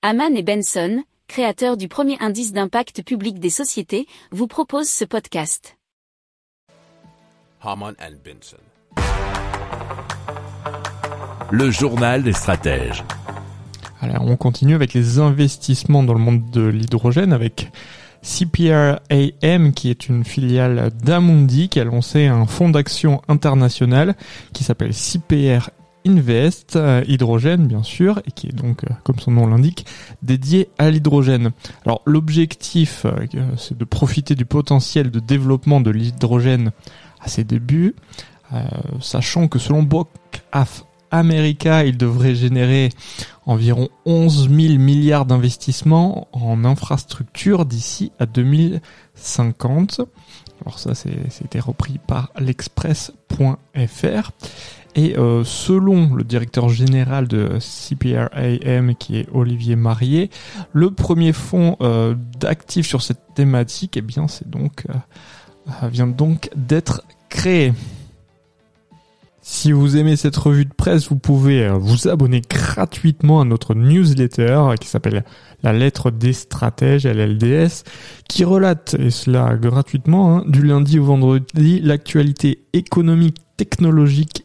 Haman et Benson, créateurs du premier indice d'impact public des sociétés, vous proposent ce podcast. Haman and Benson. Le journal des stratèges. Alors, on continue avec les investissements dans le monde de l'hydrogène avec CPR AM, qui est une filiale d'Amundi, qui a lancé un fonds d'action international qui s'appelle CPR Invest euh, Hydrogène, bien sûr, et qui est donc, euh, comme son nom l'indique, dédié à l'hydrogène. Alors, l'objectif, euh, c'est de profiter du potentiel de développement de l'hydrogène à ses débuts, sachant que selon Brookhaven America, il devrait générer environ 11 000 milliards d'investissements en infrastructures d'ici à 2050. Alors ça, c'était repris par l'express.fr. Et euh, selon le directeur général de CPRAM, qui est Olivier Marié, le premier fonds euh, d'actifs sur cette thématique, eh bien, c'est donc euh, vient donc d'être créé. Si vous aimez cette revue de presse, vous pouvez vous abonner gratuitement à notre newsletter qui s'appelle La lettre des stratèges, LLDS, qui relate, et cela gratuitement, hein, du lundi au vendredi, l'actualité économique, technologique,